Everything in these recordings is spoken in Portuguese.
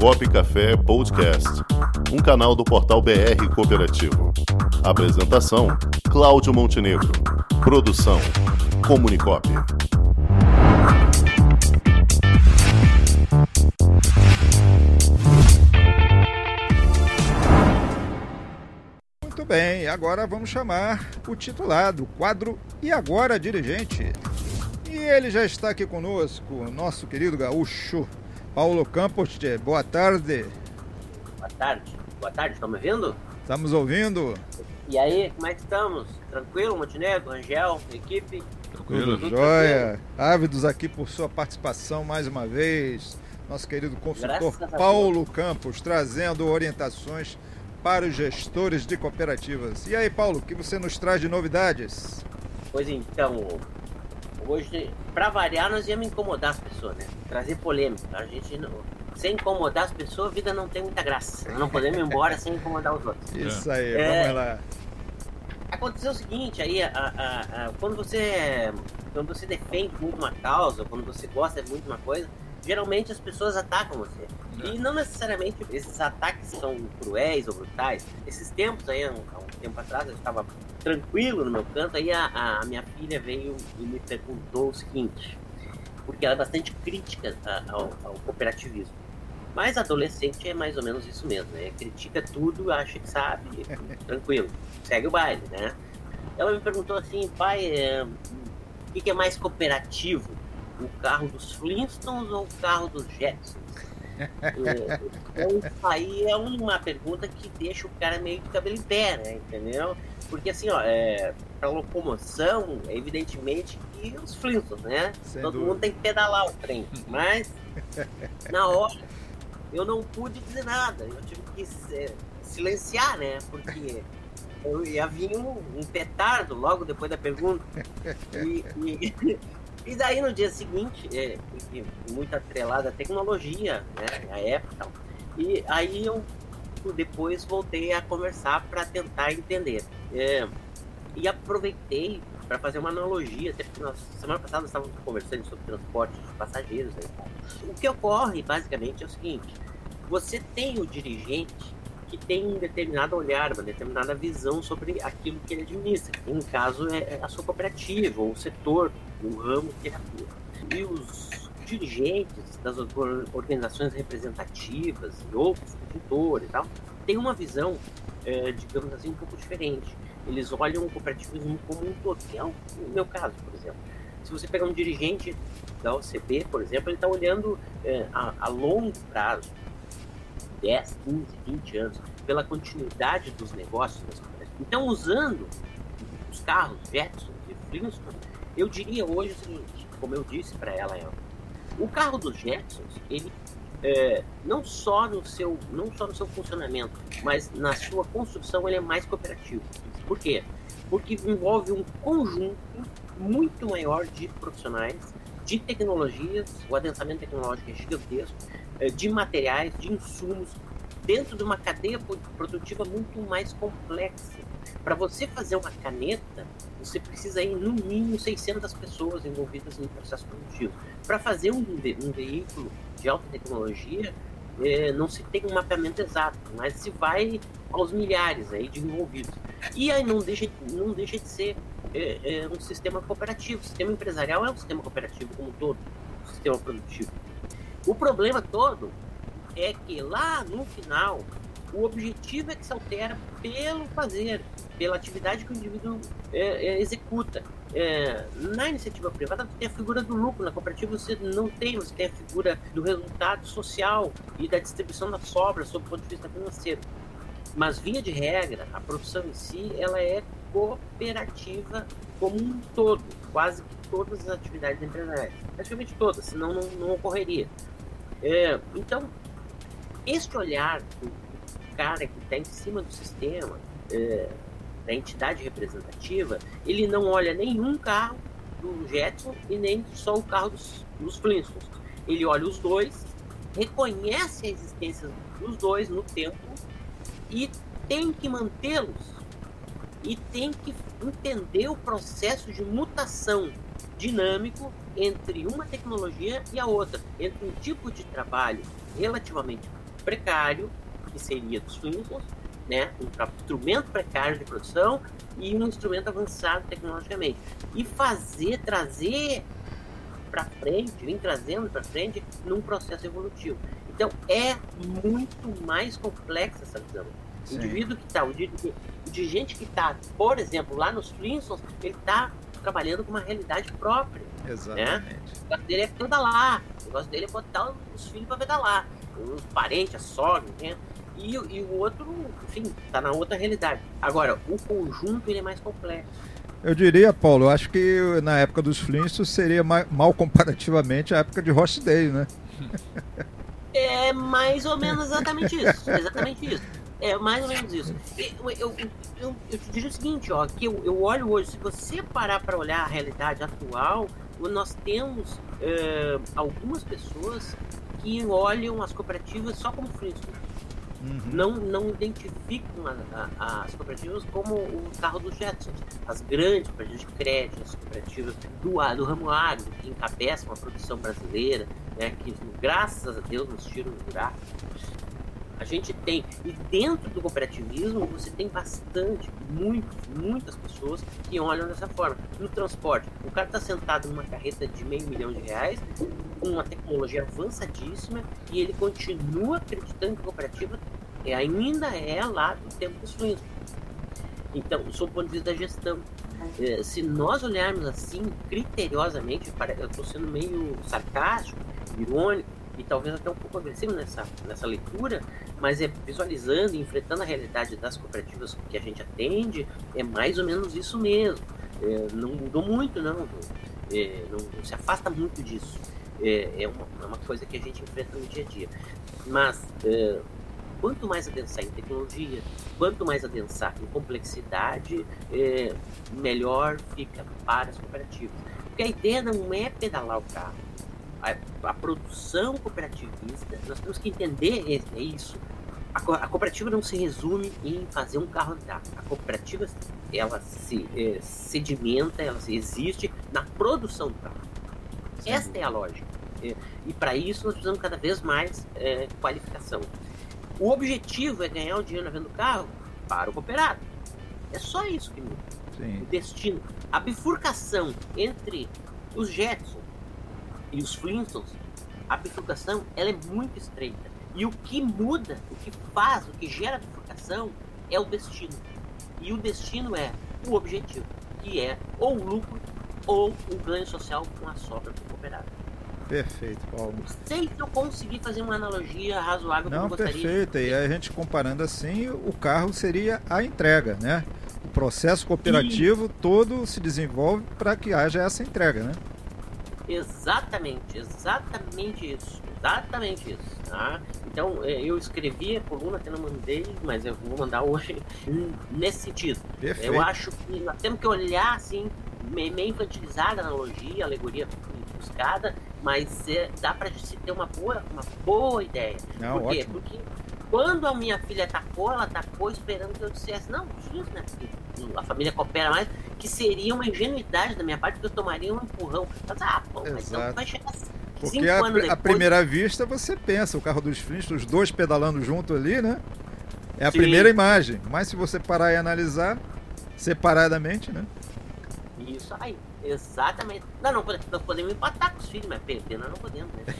Comunicop Café Podcast, um canal do portal BR Cooperativo. Apresentação: Cláudio Montenegro. Produção: Comunicop. Muito bem, agora vamos chamar o titulado, quadro E Agora Dirigente. E ele já está aqui conosco, nosso querido gaúcho, Paulo Campos. Boa tarde. Boa tarde. Boa tarde, estão me ouvindo? Estamos ouvindo. E aí, como é que estamos? Tranquilo, Montenegro, Angel, equipe? Tranquilo, Tudo jóia. Ávidos aqui por sua participação mais uma vez. Nosso querido consultor Paulo Campos trazendo orientações para os gestores de cooperativas. E aí, Paulo, o que você nos traz de novidades? Pois então, hoje, para variar, nós íamos incomodar as pessoas, né? Trazer polêmica. A gente não, sem incomodar as pessoas, a vida não tem muita graça. Não podemos ir embora sem incomodar os outros. Isso aí, é, vamos lá. Aconteceu o seguinte, aí, a, a, a, quando você quando você defende muito uma causa, quando você gosta muito de uma coisa, geralmente as pessoas atacam você. E não necessariamente esses ataques são cruéis ou brutais. Esses tempos aí, há um, um tempo atrás, eu estava tranquilo no meu canto, aí a, a, minha filha veio e me perguntou o seguinte, porque ela é bastante crítica ao, ao cooperativismo. Mas adolescente é mais ou menos isso mesmo, né? Critica tudo, acha que sabe, tranquilo, segue o baile, né? Ela me perguntou assim, pai, é, o que é mais cooperativo? O carro dos Flintstones ou o carro dos Jetsons? É, então, isso aí é uma pergunta que deixa o cara meio de cabelo em pé, né? Entendeu? Porque assim, ó, é, pra locomoção, evidentemente que os Flintstones, né? Sem Todo dúvida. mundo tem que pedalar o trem. Mas, na hora, eu não pude dizer nada. Eu tive que é, silenciar, né? Porque eu ia vir um, um petardo logo depois da pergunta. E, e, e daí no dia seguinte, é, muito atrelada à tecnologia, né, a época. E aí eu depois voltei a conversar para tentar entender. É, e aproveitei para fazer uma analogia, até porque nós, semana passada nós estávamos conversando sobre transporte de passageiros. Né, o que ocorre basicamente é o seguinte: você tem o dirigente que tem um determinado olhar, uma determinada visão sobre aquilo que ele administra. Em caso é, é a sua cooperativa ou o setor o ramo que ele atua. E os dirigentes das organizações representativas e outros consultores e tal, têm uma visão, é, digamos assim, um pouco diferente. Eles olham o cooperativismo como um todo, que é o meu caso, por exemplo. Se você pegar um dirigente da OCB, por exemplo, ele está olhando é, a, a longo prazo, 10, 15, 20 anos, pela continuidade dos negócios das cooperativas. Então, usando os carros Jetson e Flintstone, eu diria hoje o seguinte, como eu disse para ela, ela, o carro dos Jetsons, ele é, não só no seu não só no seu funcionamento, mas na sua construção ele é mais cooperativo. Por quê? Porque envolve um conjunto muito maior de profissionais, de tecnologias, o adensamento tecnológico é gigantesco, de materiais, de insumos, dentro de uma cadeia produtiva muito mais complexa. Para você fazer uma caneta, você precisa ir no mínimo 600 pessoas envolvidas no processo produtivo. Para fazer um, um, veículo de alta tecnologia, é, não se tem um mapeamento exato, mas se vai aos milhares aí de envolvidos. E aí não deixa, não deixa de ser é um sistema cooperativo. O sistema empresarial é um sistema cooperativo como todo, um sistema produtivo. O problema todo é que lá no final o objetivo é que se altera pelo fazer, pela atividade que o indivíduo é, é, executa. É, na iniciativa privada, você tem a figura do lucro, na cooperativa você não tem, você tem a figura do resultado social e da distribuição das sobras sob o ponto de vista financeiro. Mas, via de regra, a produção em si ela é cooperativa como um todo, quase que todas as atividades empresariais. Praticamente todas, senão não, não ocorreria. É, então, este olhar do cara que está em cima do sistema, é, da entidade representativa, ele não olha nenhum carro do Jetson e nem só o carro dos, dos Flintstones. Ele olha os dois, reconhece a existência dos dois no tempo e tem que mantê-los e tem que entender o processo de mutação dinâmico entre uma tecnologia e a outra, entre um tipo de trabalho relativamente precário, que seria dos Flintstones, né? um instrumento precário de produção e um instrumento avançado tecnologicamente. E fazer, trazer para frente, vir trazendo para frente num processo evolutivo. Então é muito mais complexa essa visão. O indivíduo que está, o de, de gente que está, por exemplo, lá nos Flintstones, ele está trabalhando com uma realidade própria. Né? Exatamente. Né? O negócio dele é pedalar, o negócio dele é botar os filhos para pedalar, os parentes, a sogra, né? E, e, o outro, enfim, está na outra realidade. Agora, o conjunto ele é mais complexo. Eu diria, Paulo, eu acho que na época dos Flintstones seria mal comparativamente a época de Day, né? É mais ou menos exatamente isso. Exatamente isso. É mais ou menos isso. Eu, eu, eu, eu te digo o seguinte, ó, que eu, eu olho hoje, se você parar para olhar a realidade atual, nós temos uh, algumas pessoas que olham as cooperativas só como Flintstones. Uhum. Não, não identificam a, a, as cooperativas como o carro dos Jetsons. As grandes cooperativas de crédito, as cooperativas do, do ramo agro, que encabeçam a produção brasileira, né, que graças a Deus nos tiram do buraco. A gente tem, e dentro do cooperativismo você tem bastante, muito, muitas pessoas que olham dessa forma. No transporte, o cara está sentado numa carreta de meio milhão de reais, com uma tecnologia avançadíssima, e ele continua acreditando que a cooperativa é, ainda é lá do tempo dos fluidos. Então, sob o ponto de vista da gestão, é, se nós olharmos assim, criteriosamente, eu estou sendo meio sarcástico, irônico, e talvez até um pouco agressivo nessa, nessa leitura, mas é visualizando e enfrentando a realidade das cooperativas que a gente atende, é mais ou menos isso mesmo. É, não mudou muito, não, é, não, se afasta muito disso. É, é, uma, é, uma, coisa que a gente enfrenta no dia a dia. Mas é, quanto mais adensar em tecnologia, quanto mais adensar em complexidade, é, melhor fica para as cooperativas. Porque a ideia não é pedalar o carro a, a, produção cooperativista, nós temos que entender é isso. A, a, cooperativa não se resume em fazer um carro andar. A cooperativa ela se é, sedimenta, ela se existe na produção do carro. Sim. Esta é a lógica. É, e para isso nós precisamos cada vez mais é, qualificação. O objetivo é ganhar o dinheiro na venda do carro para o cooperado. É só isso que muda. O destino. A bifurcação entre os Jetson e os Flintstones, a bifurcação ela é muito estreita. E o que muda, o que faz, o que gera a bifurcação é o destino. E o destino é o objetivo, que é ou o lucro ou o ganho social com a sobra do cooperado. Perfeito, Paulo. Não sei se eu consegui fazer uma analogia razoável Não, perfeita. E a gente comparando assim, o carro seria a entrega, né? O processo cooperativo e... todo se desenvolve para que haja essa entrega, né? Exatamente, exatamente isso. Exatamente isso. Tá? Então, é, eu escrevi a coluna, até não mandei, mas eu vou mandar hoje nesse sentido. Perfeito. Eu acho que nós temos que olhar assim, meio infantilizada a analogia, a alegoria buscada, mas é, dá para se ter uma boa, uma boa ideia. Não, Por quê? Ótimo. Porque quando a minha filha atacou, ela atacou esperando que eu dissesse, não, isso, né? A família coopera mais, que seria uma ingenuidade da minha parte, que eu tomaria um empurrão. Mas, ah, pô, mas não vai chegar assim. Porque a, depois... à primeira vista você pensa, o carro dos Flintstones, os dois pedalando junto ali, né? É a Sim. primeira imagem. Mas se você parar e analisar separadamente, né? Isso aí. Exatamente. Não, não, nós podemos empatar com os filhos, mas perder nós não podemos, né?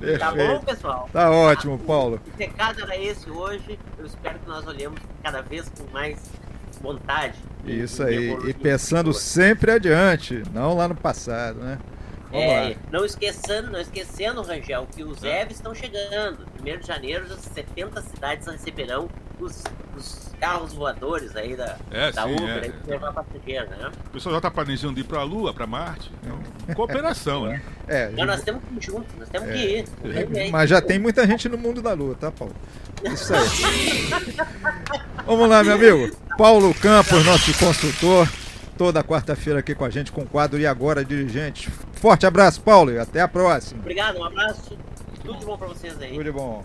É, tá bom, pessoal? Tá ótimo, Paulo. O recado era esse hoje. Eu espero que nós olhemos cada vez com mais vontade. Isso aí. E pensando sempre adiante, não lá no passado, né? Vamos é, lá. não esquecendo, não esquecendo, Rangel, que os EVs estão chegando. 1 de janeiro, 70 cidades receberão os, os carros voadores aí da, é, da sim, Uber, é. aí levar passageiro, né? O pessoal já está planejando ir para a Lua, para Marte. Então, cooperação, né? É, Mas nós temos que ir juntos, nós temos é, que ir. É, mas já tem muita gente no mundo da Lua, tá, Paulo? Isso aí. Vamos lá, meu amigo. Paulo Campos, nosso consultor toda quarta-feira aqui com a gente com o quadro E Agora Dirigente. Forte abraço, Paulo, e até a próxima. Obrigado, um abraço. Tudo de bom para vocês aí. Tudo de bom.